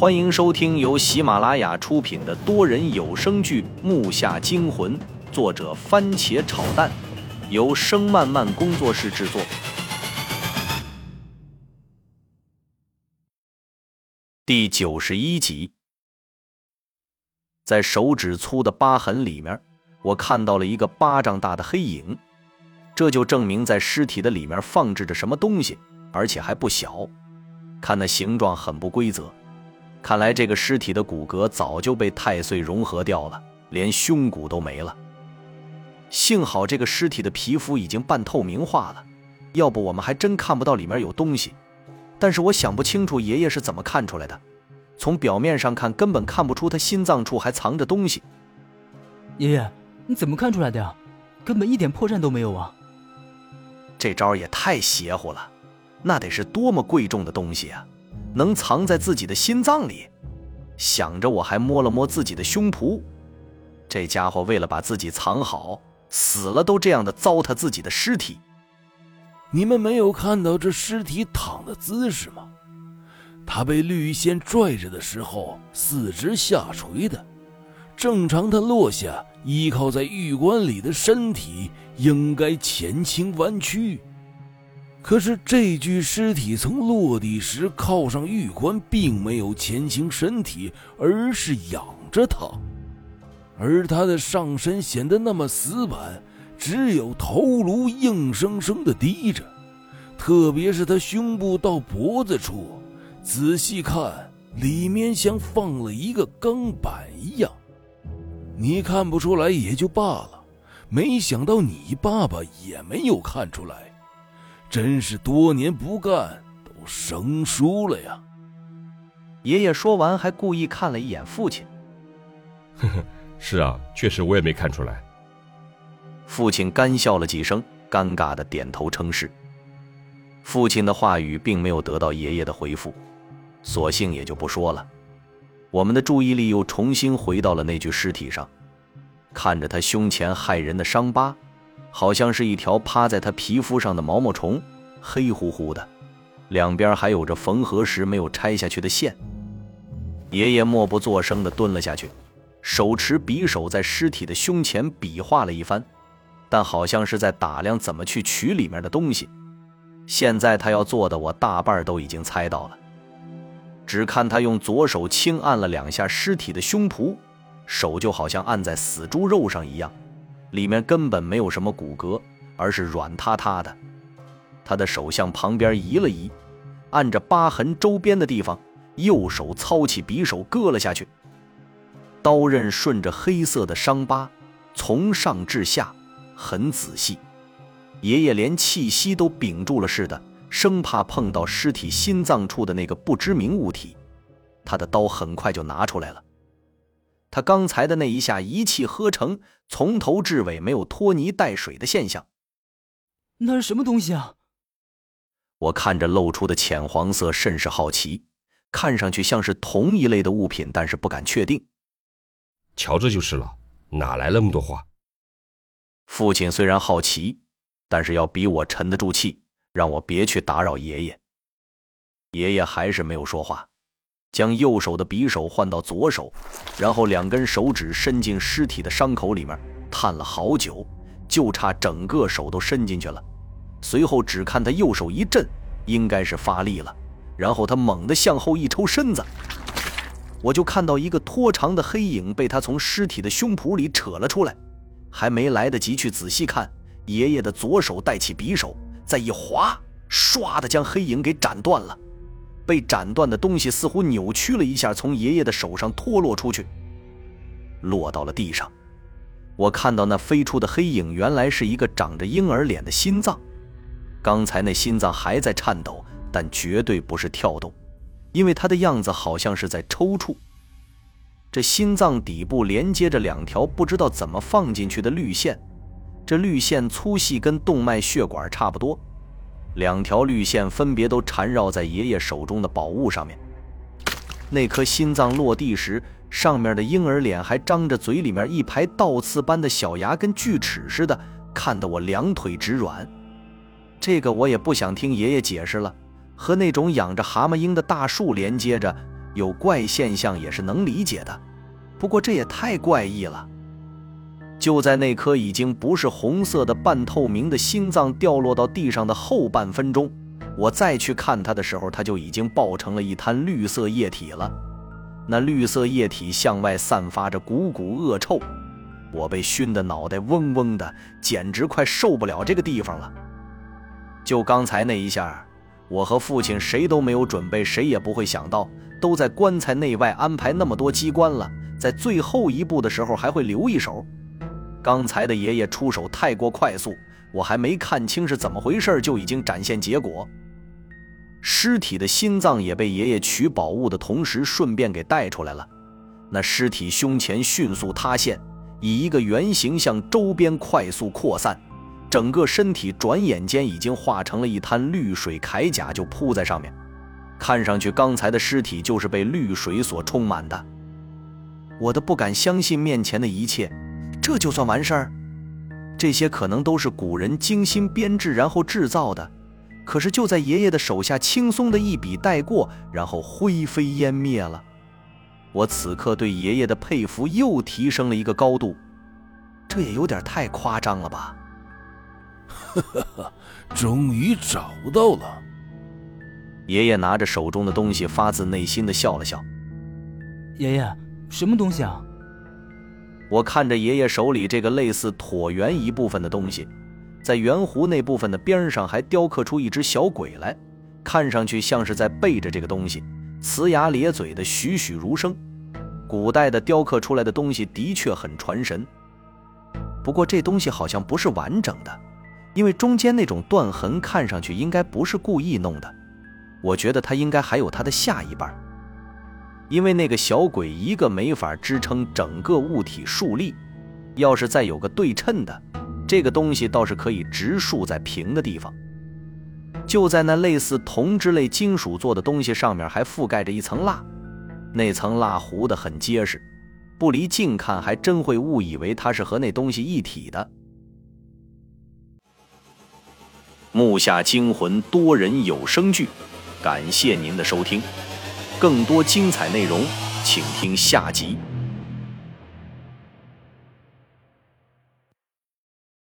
欢迎收听由喜马拉雅出品的多人有声剧《木下惊魂》，作者番茄炒蛋，由声漫漫工作室制作。第九十一集，在手指粗的疤痕里面，我看到了一个巴掌大的黑影，这就证明在尸体的里面放置着什么东西，而且还不小。看那形状很不规则。看来这个尸体的骨骼早就被太岁融合掉了，连胸骨都没了。幸好这个尸体的皮肤已经半透明化了，要不我们还真看不到里面有东西。但是我想不清楚爷爷是怎么看出来的，从表面上看根本看不出他心脏处还藏着东西。爷爷，你怎么看出来的呀？根本一点破绽都没有啊！这招也太邪乎了，那得是多么贵重的东西啊！能藏在自己的心脏里，想着我还摸了摸自己的胸脯，这家伙为了把自己藏好，死了都这样的糟蹋自己的尸体。你们没有看到这尸体躺的姿势吗？他被绿仙拽着的时候，四肢下垂的，正常他落下依靠在玉棺里的身体应该前倾弯曲。可是这具尸体从落地时靠上玉棺，并没有前倾身体，而是仰着躺，而他的上身显得那么死板，只有头颅硬生生的低着，特别是他胸部到脖子处，仔细看里面像放了一个钢板一样。你看不出来也就罢了，没想到你爸爸也没有看出来。真是多年不干都生疏了呀！爷爷说完，还故意看了一眼父亲。呵呵，是啊，确实我也没看出来。父亲干笑了几声，尴尬的点头称是。父亲的话语并没有得到爷爷的回复，索性也就不说了。我们的注意力又重新回到了那具尸体上，看着他胸前骇人的伤疤。好像是一条趴在他皮肤上的毛毛虫，黑乎乎的，两边还有着缝合时没有拆下去的线。爷爷默不作声地蹲了下去，手持匕首在尸体的胸前比划了一番，但好像是在打量怎么去取里面的东西。现在他要做的，我大半都已经猜到了。只看他用左手轻按了两下尸体的胸脯，手就好像按在死猪肉上一样。里面根本没有什么骨骼，而是软塌塌的。他的手向旁边移了移，按着疤痕周边的地方，右手操起匕首割了下去。刀刃顺着黑色的伤疤，从上至下，很仔细。爷爷连气息都屏住了似的，生怕碰到尸体心脏处的那个不知名物体。他的刀很快就拿出来了。他刚才的那一下一气呵成，从头至尾没有拖泥带水的现象。那是什么东西啊？我看着露出的浅黄色，甚是好奇。看上去像是同一类的物品，但是不敢确定。瞧着就是了，哪来那么多话？父亲虽然好奇，但是要比我沉得住气，让我别去打扰爷爷。爷爷还是没有说话。将右手的匕首换到左手，然后两根手指伸进尸体的伤口里面，探了好久，就差整个手都伸进去了。随后只看他右手一震，应该是发力了，然后他猛地向后一抽身子，我就看到一个拖长的黑影被他从尸体的胸脯里扯了出来。还没来得及去仔细看，爷爷的左手带起匕首，再一划，唰的将黑影给斩断了。被斩断的东西似乎扭曲了一下，从爷爷的手上脱落出去，落到了地上。我看到那飞出的黑影，原来是一个长着婴儿脸的心脏。刚才那心脏还在颤抖，但绝对不是跳动，因为它的样子好像是在抽搐。这心脏底部连接着两条不知道怎么放进去的绿线，这绿线粗细跟动脉血管差不多。两条绿线分别都缠绕在爷爷手中的宝物上面。那颗心脏落地时，上面的婴儿脸还张着嘴，里面一排倒刺般的小牙，跟锯齿似的，看得我两腿直软。这个我也不想听爷爷解释了，和那种养着蛤蟆鹰的大树连接着，有怪现象也是能理解的，不过这也太怪异了。就在那颗已经不是红色的半透明的心脏掉落到地上的后半分钟，我再去看它的时候，它就已经爆成了一滩绿色液体了。那绿色液体向外散发着股股恶臭，我被熏得脑袋嗡嗡的，简直快受不了这个地方了。就刚才那一下，我和父亲谁都没有准备，谁也不会想到，都在棺材内外安排那么多机关了，在最后一步的时候还会留一手。刚才的爷爷出手太过快速，我还没看清是怎么回事，就已经展现结果。尸体的心脏也被爷爷取宝物的同时顺便给带出来了。那尸体胸前迅速塌陷，以一个圆形向周边快速扩散，整个身体转眼间已经化成了一滩绿水铠甲，就铺在上面。看上去刚才的尸体就是被绿水所充满的。我都不敢相信面前的一切。这就算完事儿？这些可能都是古人精心编制然后制造的，可是就在爷爷的手下轻松的一笔带过，然后灰飞烟灭了。我此刻对爷爷的佩服又提升了一个高度，这也有点太夸张了吧？哈哈哈，终于找到了！爷爷拿着手中的东西，发自内心的笑了笑。爷爷，什么东西啊？我看着爷爷手里这个类似椭圆一部分的东西，在圆弧那部分的边上还雕刻出一只小鬼来，看上去像是在背着这个东西，呲牙咧嘴的栩栩如生。古代的雕刻出来的东西的确很传神，不过这东西好像不是完整的，因为中间那种断痕看上去应该不是故意弄的，我觉得它应该还有它的下一半。因为那个小鬼一个没法支撑整个物体竖立，要是再有个对称的，这个东西倒是可以直竖在平的地方。就在那类似铜之类金属做的东西上面还覆盖着一层蜡，那层蜡糊得很结实，不离近看还真会误以为它是和那东西一体的。木下惊魂多人有声剧，感谢您的收听。更多精彩内容，请听下集。